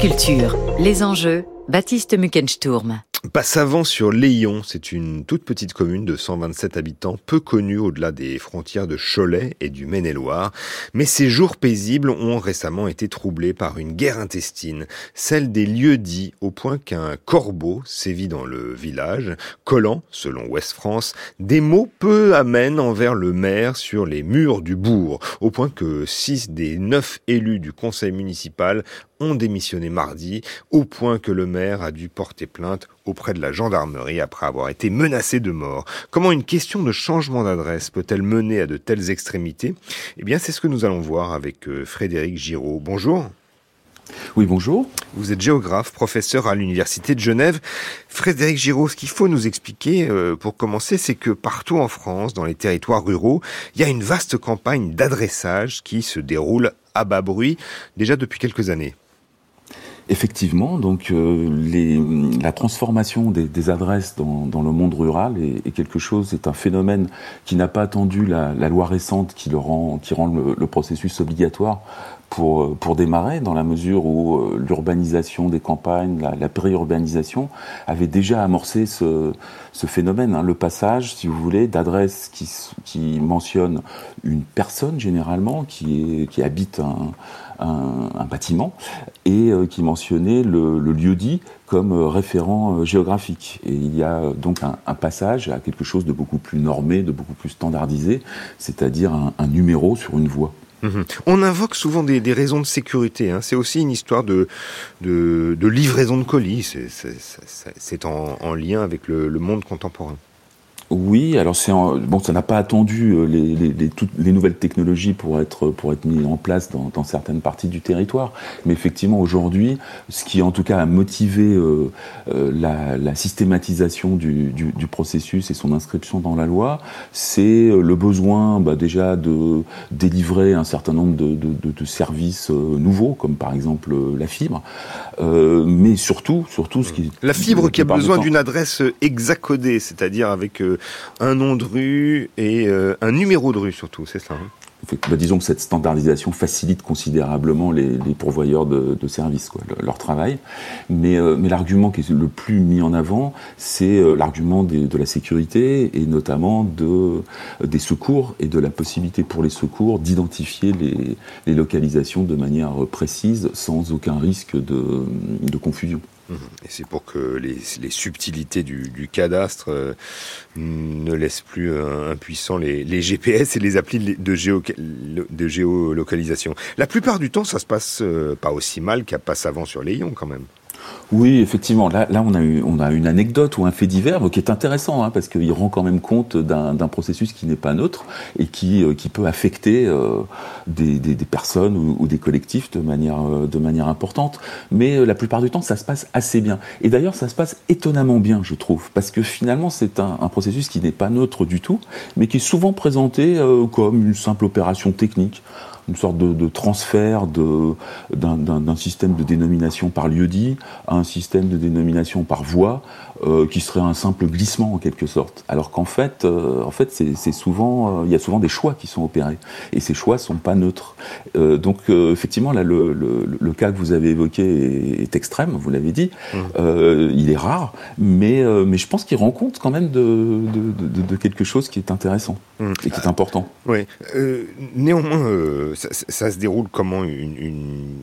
Culture, les enjeux, Baptiste Muckensturm. Passavant sur Léon, c'est une toute petite commune de 127 habitants, peu connue au-delà des frontières de Cholet et du Maine-et-Loire. Mais ces jours paisibles ont récemment été troublés par une guerre intestine, celle des lieux dits, au point qu'un corbeau sévit dans le village, collant, selon Ouest France, des mots peu amènes envers le maire sur les murs du bourg, au point que six des neuf élus du conseil municipal ont démissionné mardi, au point que le maire a dû porter plainte auprès de la gendarmerie après avoir été menacé de mort. Comment une question de changement d'adresse peut-elle mener à de telles extrémités? Eh bien, c'est ce que nous allons voir avec euh, Frédéric Giraud. Bonjour. Oui, bonjour. Vous êtes géographe, professeur à l'Université de Genève. Frédéric Giraud, ce qu'il faut nous expliquer euh, pour commencer, c'est que partout en France, dans les territoires ruraux, il y a une vaste campagne d'adressage qui se déroule à bas bruit déjà depuis quelques années. Effectivement, donc euh, les, la transformation des, des adresses dans, dans, le monde rural est, est, quelque chose, c'est un phénomène qui n'a pas attendu la, la, loi récente qui, le rend, qui rend le, le processus obligatoire pour, euh, pour démarrer, dans la mesure où euh, l'urbanisation des campagnes, la, la périurbanisation avait déjà amorcé ce, ce phénomène, hein, le passage, si vous voulez, d'adresses qui, qui mentionnent une personne généralement qui, est, qui habite un, un, bâtiment et euh, qui mentionnait le, le lieu dit comme euh, référent euh, géographique. Et il y a donc un, passage à quelque chose de beaucoup plus normé, de beaucoup plus standardisé, c'est-à-dire un, numéro sur une voie. Mmh. On invoque souvent des, raisons de sécurité. Hein. C'est aussi une histoire de, livraison de colis. C'est en, en, lien avec le monde contemporain. Oui, alors c'est bon, ça n'a pas attendu euh, les, toutes les nouvelles technologies pour être pour être mis en place dans, certaines parties du territoire. Mais effectivement, aujourd'hui, ce qui en tout cas a motivé euh, euh, la, systématisation du, du, processus et son inscription dans la loi, c'est le besoin bah, déjà de délivrer un certain nombre de, de, services nouveaux, comme par exemple la fibre, mais surtout, surtout ce qui la fibre qui a besoin d'une adresse hexacodée, c'est-à-dire avec un nom de rue et euh, un numéro de rue surtout, c'est ça hein bah, disons que cette standardisation facilite considérablement les, pourvoyeurs de, services, leur travail. Mais, euh, mais l'argument qui est le plus mis en avant, c'est euh, l'argument de la sécurité et notamment de, des secours et de la possibilité pour les secours d'identifier les, localisations de manière précise sans aucun risque de confusion. Mmh. Et c'est pour que les, subtilités du, cadastre euh, ne laissent plus euh, impuissants les, GPS et les applis de géolocalisation. La plupart du temps, ça se passe euh, pas aussi mal qu'à Passavant sur Léon quand même. Oui, effectivement. Là, là, on a eu, on a une anecdote ou un fait divers qui est intéressant hein, parce qu'il rend quand même compte d'un processus qui n'est pas neutre et qui, euh, qui peut affecter euh, des, des, des, personnes ou, ou, des collectifs de manière, euh, de manière importante. Mais euh, la plupart du temps, ça se passe assez bien. Et d'ailleurs, ça se passe étonnamment bien, je trouve, parce que finalement, c'est un, un, processus qui n'est pas neutre du tout, mais qui est souvent présenté euh, comme une simple opération technique une sorte de, transfert d'un système de dénomination par lieu-dit à un système de dénomination par voie, euh, qui serait un simple glissement en quelque sorte. Alors qu'en fait, euh, en fait, c'est souvent, euh, il y a souvent des choix qui sont opérés, et ces choix sont pas neutres. Euh, donc euh, effectivement, là, le, le, le, cas que vous avez évoqué est, est extrême, vous l'avez dit. Mmh. il est rare, mais mais je pense qu'il rend compte quand même de, de, de, de, quelque chose qui est intéressant mmh. et qui est important. Oui. néanmoins ça, ça, se déroule comment une, une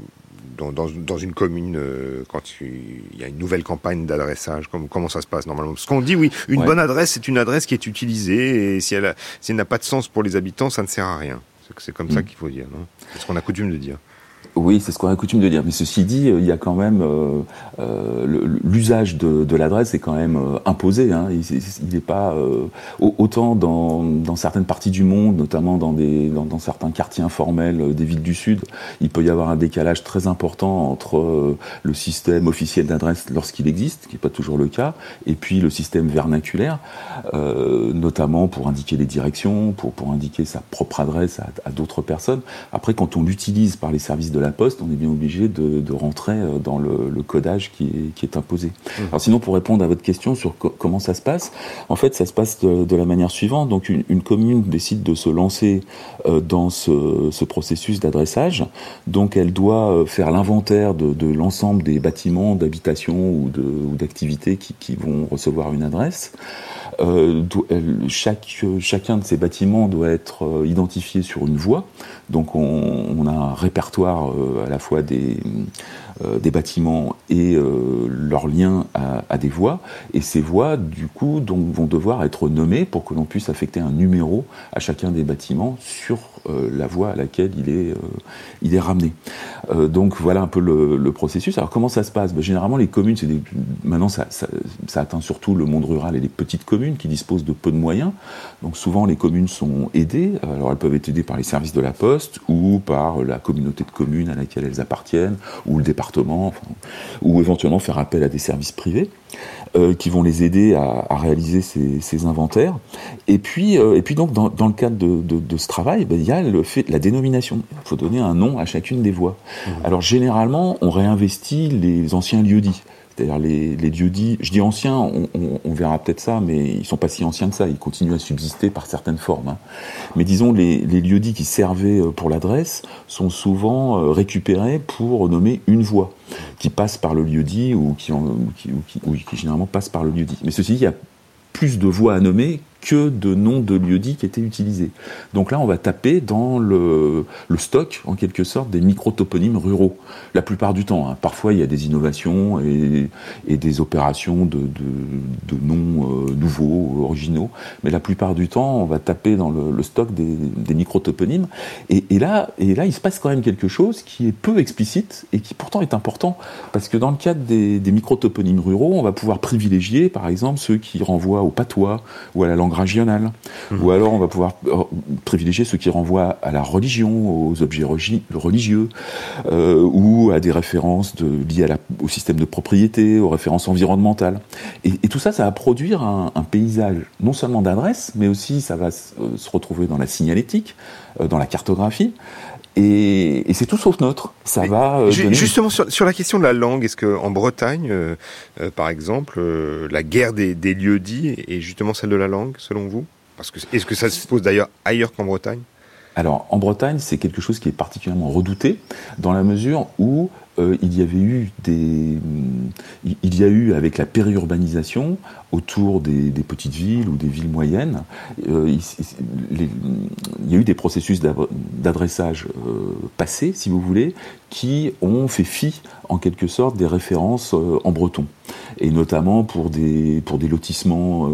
dans, dans, dans, une commune euh, quand il y a une nouvelle campagne d'adressage comment, comment ça se passe normalement? Parce qu'on dit oui, une ouais. bonne adresse c'est une adresse qui est utilisée et si elle, si elle n'a pas de sens pour les habitants, ça ne sert à rien. C'est comme mmh. ça qu'il faut dire, non? C'est ce qu'on a coutume de dire. Oui, c'est ce qu'on a coutume de dire. Mais ceci dit, il y a quand même euh, euh, l'usage de, l'adresse est quand même euh, imposé. Hein. Il n'est pas euh, autant dans, certaines parties du monde, notamment dans, certains quartiers informels euh, des villes du sud, il peut y avoir un décalage très important entre euh, le système officiel d'adresse lorsqu'il existe, qui n'est pas toujours le cas, et puis le système vernaculaire, notamment pour indiquer les directions, pour, pour indiquer sa propre adresse à, à d'autres personnes. Après, quand on l'utilise par les services de la Poste, on est bien obligé de, rentrer euh, dans le, codage qui est, imposé. Mmh. Alors sinon, pour répondre à votre question sur comment ça se passe, en fait, ça se passe de, la manière suivante. Donc, une, commune décide de se lancer euh, dans ce, processus d'adressage. Donc, elle doit faire l'inventaire de, l'ensemble des bâtiments d'habitation ou d'activités qui, qui, vont recevoir une adresse. Euh, chaque, chacun de ces bâtiments doit être euh, identifié sur une voie. Donc on, a un répertoire euh, à la fois des, des bâtiments et leurs liens à, des voies. Et ces voies, du coup, donc, vont devoir être nommées pour que l'on puisse affecter un numéro à chacun des bâtiments sur la voie à laquelle il est, il est ramené. donc voilà un peu le, processus. Alors comment ça se passe? Ben, Généralement, les communes, maintenant ça, ça, ça atteint surtout le monde rural et les petites communes qui disposent de peu de moyens. Donc souvent les communes sont aidées. Alors elles peuvent être aidées par les services de la poste ou par la communauté de communes à laquelle elles appartiennent ou le département, ou éventuellement faire appel à des services privés. Euh, qui vont les aider à, réaliser ces, inventaires. Et puis, euh, et puis donc dans, le cadre de, ce travail, ben, il y a le fait la dénomination. Il faut donner un nom à chacune des voies. Mmh. Alors généralement, on réinvestit les anciens lieux-dits. C'est-à-dire les, les lieux-dits, je dis anciens, on, verra peut-être ça, mais ils sont pas si anciens que ça, ils continuent à subsister par certaines formes. Hein. Mais disons, les, lieux-dits qui servaient euh, pour l'adresse sont souvent euh, récupérés pour nommer une voie qui passe par le lieu-dit ou qui, qui, qui, généralement passe par le lieu-dit. Mais ceci, il y a plus de voies à nommer que de noms de lieux-dits qui étaient utilisés. Donc là, on va taper dans le, stock, en quelque sorte, des micro-toponymes ruraux. La plupart du temps. Hein. Parfois, il y a des innovations et, des opérations de, noms euh, nouveaux, originaux. Mais la plupart du temps, on va taper dans le, stock des, micro-toponymes. Et, là, et là, il se passe quand même quelque chose qui est peu explicite et qui pourtant est important. Parce que dans le cadre des, des micro-toponymes ruraux, on va pouvoir privilégier, par exemple, ceux qui renvoient au patois ou à la langue régionale. Mhm. Ou alors on va pouvoir euh, privilégier ceux qui renvoient à la religion, aux objets religieux, euh, ou à des références de, liées à la, au système de propriété, aux références environnementales. Et, tout ça, ça va produire un, paysage non seulement d'adresses, mais aussi ça va se retrouver dans la signalétique, euh, dans la cartographie. Et, c'est tout sauf neutre. Ça va. Euh, justement sur, la question de la langue, est-ce que en Bretagne, euh, euh, par exemple, la guerre des, des lieux dits est justement celle de la langue, selon vous? Parce que est-ce que ça se pose d'ailleurs ailleurs qu'en Bretagne? Alors, en Bretagne, c'est quelque chose qui est particulièrement redouté, dans la mesure où euh, il y avait eu des, il y a eu avec la périurbanisation autour des, petites villes ou des villes moyennes, euh, il, y a eu des processus d'adressage euh, passés, si vous voulez, qui ont fait fi, en quelque sorte, des références en breton et notamment pour des, pour des lotissements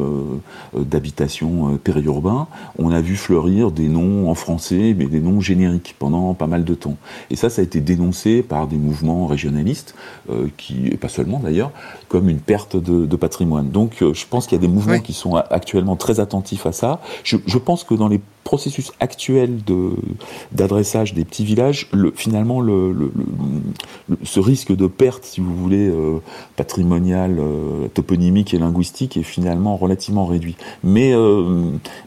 d'habitation périurbains, on a vu fleurir des noms en français, mais des noms génériques pendant pas mal de temps. Et ça, ça a été dénoncé par des mouvements régionaliste, euh, qui, et pas seulement d'ailleurs, comme une perte de, patrimoine. Donc euh, je pense qu'il y a des mouvements qui sont actuellement très attentifs à ça. Je, pense que dans les processus actuels de d'adressage des petits villages, le, finalement, le, ce risque de perte, si vous voulez, euh, patrimoniale, toponymique et linguistique est finalement relativement réduit. Mais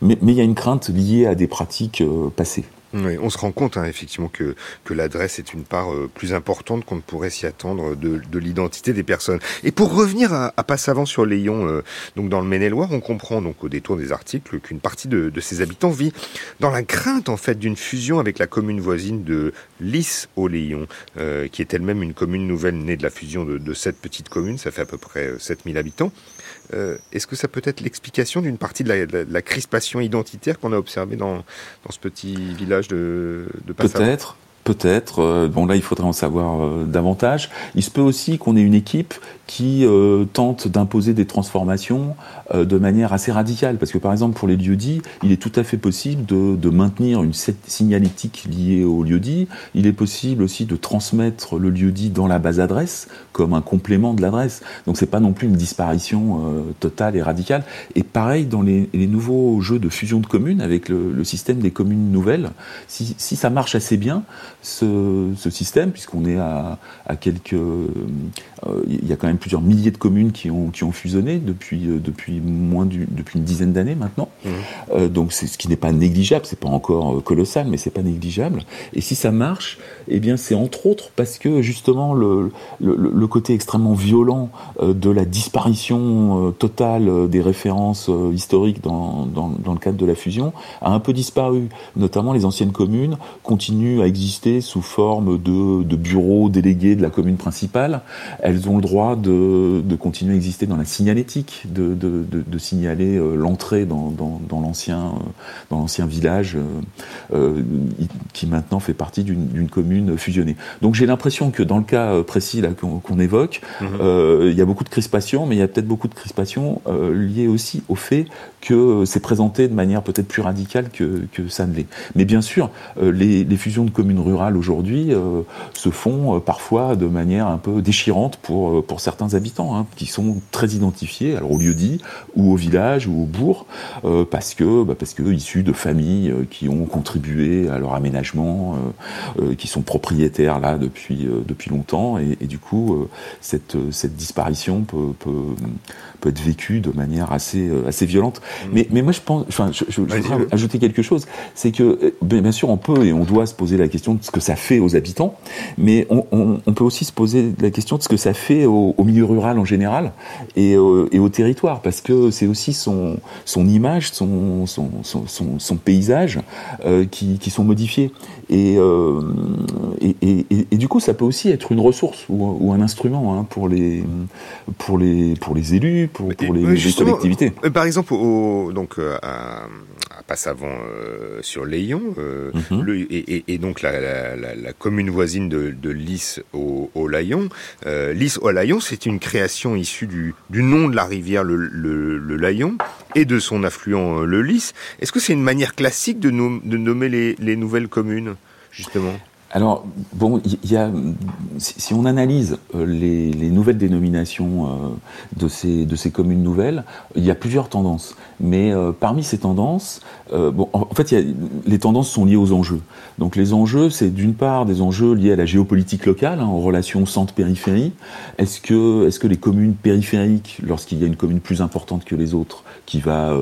mais il y a une crainte liée à des pratiques passées. On se rend compte hein, effectivement que, l'adresse est une part euh, plus importante qu'on ne pourrait s'y attendre de, de l'identité des personnes. Et pour revenir à, à Passavant sur Léon, euh, donc dans le Maine-et-Loire, on comprend donc au détour des articles qu'une partie de, ses habitants vit dans la crainte en fait d'une fusion avec la commune voisine de Lys au Léon, euh, qui est elle-même une commune nouvelle née de la fusion de, cette petite commune, ça fait à peu près 7000 habitants. Est-ce que ça peut être l'explication d'une partie de la, crispation identitaire qu'on a observée dans, ce petit village? De, de Peut-être, Peut-être. Euh, bon, là, il faudrait en savoir euh, davantage. Il se peut aussi qu'on ait une équipe qui euh, tente d'imposer des transformations de manière assez radicale. Parce que, par exemple, pour les lieux-dits, il est tout à fait possible de, de maintenir une signalétique liée au lieu-dit. Il est possible aussi de transmettre le lieu-dit dans la base adresse comme un complément de l'adresse. Donc, c'est pas non plus une disparition totale et radicale. Et pareil, dans les, les, nouveaux jeux de fusion de communes avec le, le système des communes nouvelles, si, si ça marche assez bien, ce, système, puisqu'on est à, quelques... Euh, il y a quand même plusieurs milliers de communes qui ont, qui ont fusionné depuis, euh, depuis, moins depuis une dizaine d'années maintenant. Mmh. Euh, donc c'est ce qui n'est pas négligeable, c'est pas encore colossal, mais c'est pas négligeable. Et si ça marche, eh bien c'est entre autres parce que justement le, le, côté extrêmement violent de la disparition totale des références historiques dans, dans, dans le cadre de la fusion a un peu disparu. Notamment les anciennes communes continuent à exister sous forme de, bureaux délégués de la commune principale. Elles ont le droit de, continuer à exister dans la signalétique, de, signaler euh, l'entrée dans, l'ancien euh, dans l'ancien village euh, qui maintenant fait partie d'une commune fusionnée. Donc j'ai l'impression que dans le cas précis qu'on évoque, mhm. il y a beaucoup de crispations, mais il y a peut-être beaucoup de crispations liées aussi au fait que c'est présenté de manière peut-être plus radicale que, ça ne l'est. Mais bien sûr, les, les fusions de communes rurales aujourd'hui euh, se font euh, parfois de manière un peu déchirante pour, euh, pour certains habitants, hein, qui sont très identifiés, alors au lieu dit, ou au village, ou au bourg, parce que, bah, parce que issus de familles qui ont contribué à leur aménagement, qui sont propriétaires là depuis, depuis longtemps, et, du coup, cette, cette disparition peut, peut, être vécue de manière assez, assez violente. Mmh. Mais, mais moi, je pense, enfin, je, je, voudrais ajouter quelque chose, c'est que, bien sûr, on peut et on doit se poser la question de ce que ça fait aux habitants, mais on, peut aussi se poser la question de ce que ça fait au, milieu rural en général et, euh, et, au territoire, parce que c'est aussi son, son image, son, son, son, son paysage euh, qui, qui, sont modifiés. Euh, et, et, et, du coup, ça peut aussi être une ressource ou, ou un instrument hein, pour, les, pour, les, pour les élus, pour, pour les, collectivités. Par exemple, au, donc, à, Passavant euh, sur Léon, euh, mhm. et, donc la, commune voisine de, de Lys au, au Layon. Euh, Lys au Layon, c'est une création issue du, du, nom de la rivière le, le, Layon et de son affluent le Lys. Est-ce que c'est une manière classique de, de nommer les, les nouvelles communes, justement? Alors, bon, il y a, si on analyse euh, les, les nouvelles dénominations euh, de, ces, de ces communes nouvelles, il y a plusieurs tendances. Mais euh, parmi ces tendances, bon, en fait, y a, les tendances sont liées aux enjeux. Donc, les enjeux, c'est d'une part des enjeux liés à la géopolitique locale, hein, en relation centre-périphérie. Est-ce que, est-ce que les communes périphériques, lorsqu'il y a une commune plus importante que les autres, qui va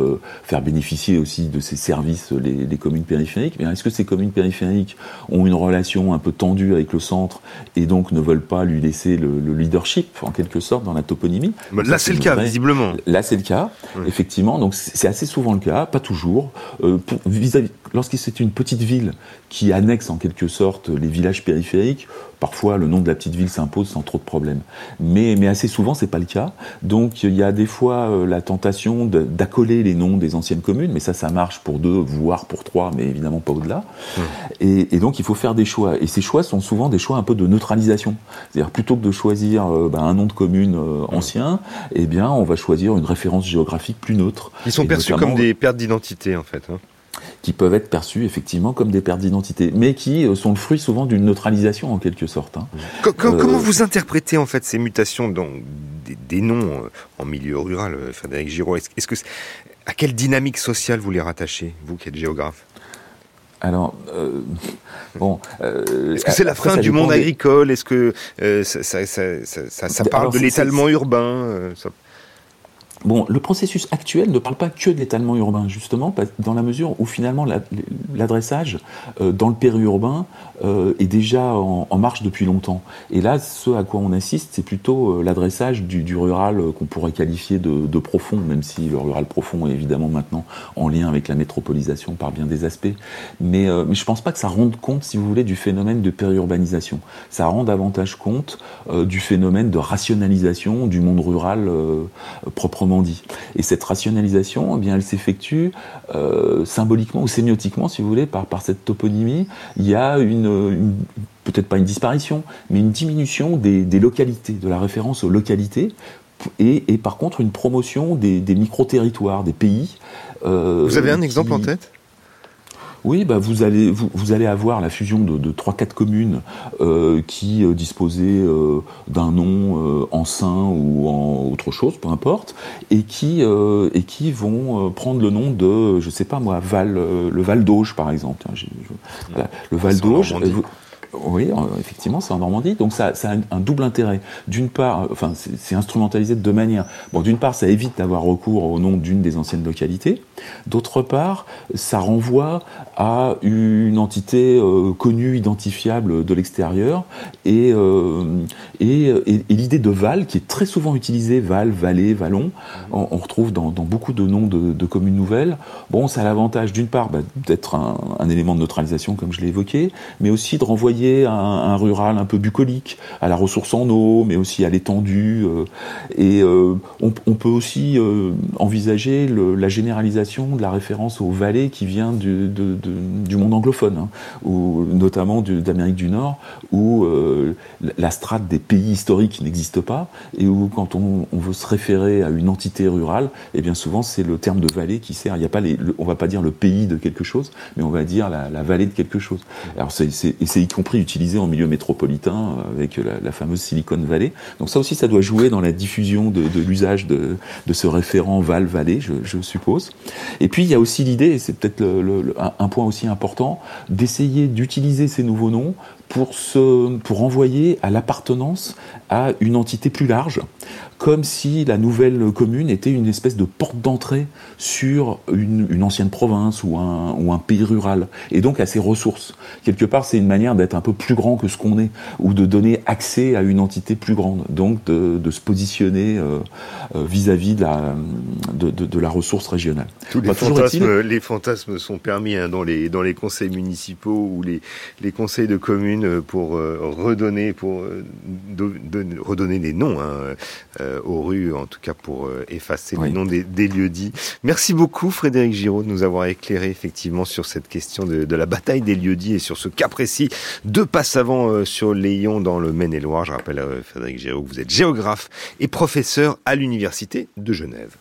faire bénéficier aussi de ces services les, les communes périphériques, mais est-ce que ces communes périphériques ont une relation un peu tendue avec le centre et donc ne veulent pas lui laisser le, leadership en quelque sorte dans la toponymie. là c'est le cas visiblement. Là c'est le cas effectivement donc c'est assez souvent le cas, pas toujours. Euh, lorsque c'est une petite ville qui annexe en quelque sorte les villages périphériques, Parfois, le nom de la petite ville s'impose sans trop de problèmes. Mais, mais assez souvent, c'est pas le cas. Donc, il y a des fois euh, la tentation d'accoler les noms des anciennes communes, mais ça, ça marche pour deux, voire pour trois, mais évidemment pas au-delà. Mmh. Et, donc, il faut faire des choix. Et ces choix sont souvent des choix un peu de neutralisation. C'est-à-dire, plutôt que de choisir euh, ben, un nom de commune euh, ancien, eh bien, on va choisir une référence géographique plus neutre. Ils sont perçus comme des pertes d'identité, en fait. Hein qui peuvent être perçus effectivement comme des pertes d'identité, mais qui euh, sont le fruit souvent d'une neutralisation en quelque sorte. Hein. comment euh, vous interprétez en fait ces mutations dans des, noms euh, en milieu rural, Frédéric Giraud? Est-ce que à quelle dynamique sociale vous les rattachez, vous qui êtes géographe? Alors, bon. Est-ce que c'est la fin du monde agricole? Est-ce que ça, ça, ça, parle de l'étalement urbain Bon, le processus actuel ne parle pas que d'étalement urbain, justement, dans la mesure où finalement l'adressage euh, dans le périurbain euh, est déjà en, marche depuis longtemps. Et là, ce à quoi on assiste, c'est plutôt euh, l'adressage du, rural qu'on pourrait qualifier de, profond, même si le rural profond est évidemment maintenant en lien avec la métropolisation par bien des aspects. Mais, je pense pas que ça rende compte, si vous voulez, du phénomène de périurbanisation. Ça rend davantage compte du phénomène de rationalisation du monde rural proprement dit. Et cette rationalisation, eh bien, elle s'effectue euh, symboliquement ou sémiotiquement, si vous voulez, par, par cette toponymie. Il y a une, peut-être pas une disparition, mais une diminution des, localités, de la référence aux localités, et, par contre une promotion des, micro-territoires, des pays. Euh, vous avez un exemple en tête? Oui, bah vous allez vous, vous allez avoir la fusion de trois quatre communes euh, qui euh, disposaient euh, d'un nom ancien ou en autre chose, peu importe, et qui et qui vont prendre le nom de je sais pas moi Val le Val d'Auge par exemple. le Val d'Auge. Oui, effectivement, c'est en Normandie. Donc ça, a un double intérêt. D'une part, enfin, c'est instrumentalisé de deux manières. Bon, d'une part, ça évite d'avoir recours au nom d'une des anciennes localités. D'autre part, ça renvoie à une entité euh, connue, identifiable de l'extérieur. Et, euh, et, l'idée de Val, qui est très souvent utilisée, Val, Vallée, Vallon, on, retrouve dans, beaucoup de noms de, communes nouvelles. Bon, ça a l'avantage, d'une part, bah, d'être un élément de neutralisation, comme je l'ai évoqué, mais aussi de renvoyer un, un, rural un peu bucolique, à la ressource en eau, mais aussi à l'étendue. Et euh, on, peut aussi euh, envisager la généralisation de la référence aux vallées qui vient du, de, de, du monde anglophone, hein, ou notamment d'Amérique du Nord, où euh, la strate des pays historiques n'existe pas, et où quand on, veut se référer à une entité rurale, et eh bien souvent c'est le terme de vallée qui sert. Il y a pas les, le, va pas dire le pays de quelque chose, mais on va dire la, vallée de quelque chose. Alors c'est, y compris utilisé en milieu métropolitain avec la, la, fameuse Silicon Valley. Donc ça aussi, ça doit jouer dans la diffusion de, l'usage de, ce référent Val-Vallée, je, suppose. Et puis il y a aussi l'idée, et c'est peut-être un point aussi important, d'essayer d'utiliser ces nouveaux noms pour, se, pour renvoyer à l'appartenance à une entité plus large, comme si la nouvelle commune était une espèce de porte d'entrée sur une, ancienne province ou un, ou un pays rural, et donc à ses ressources. Quelque part, c'est une manière d'être un peu plus grand que ce qu'on est, ou de donner accès à une entité plus grande, donc de, se positionner euh, euh, vis-à-vis de, la, de, de, de, la ressource régionale. Tous les, fantasmes, les fantasmes sont permis hein, dans, les, dans les conseils municipaux ou les, les conseils de communes pour euh, redonner, pour euh, de, redonner des noms hein, euh, aux rues, en tout cas pour effacer oui. les noms des, des, lieux dits. Merci beaucoup Frédéric Giraud de nous avoir éclairé effectivement sur cette question de, de la bataille des lieux dits et sur ce cas précis de Passavant euh, sur Léon dans le Maine-et-Loire. Je rappelle Frédéric Giraud que vous êtes géographe et professeur à l'université de Genève.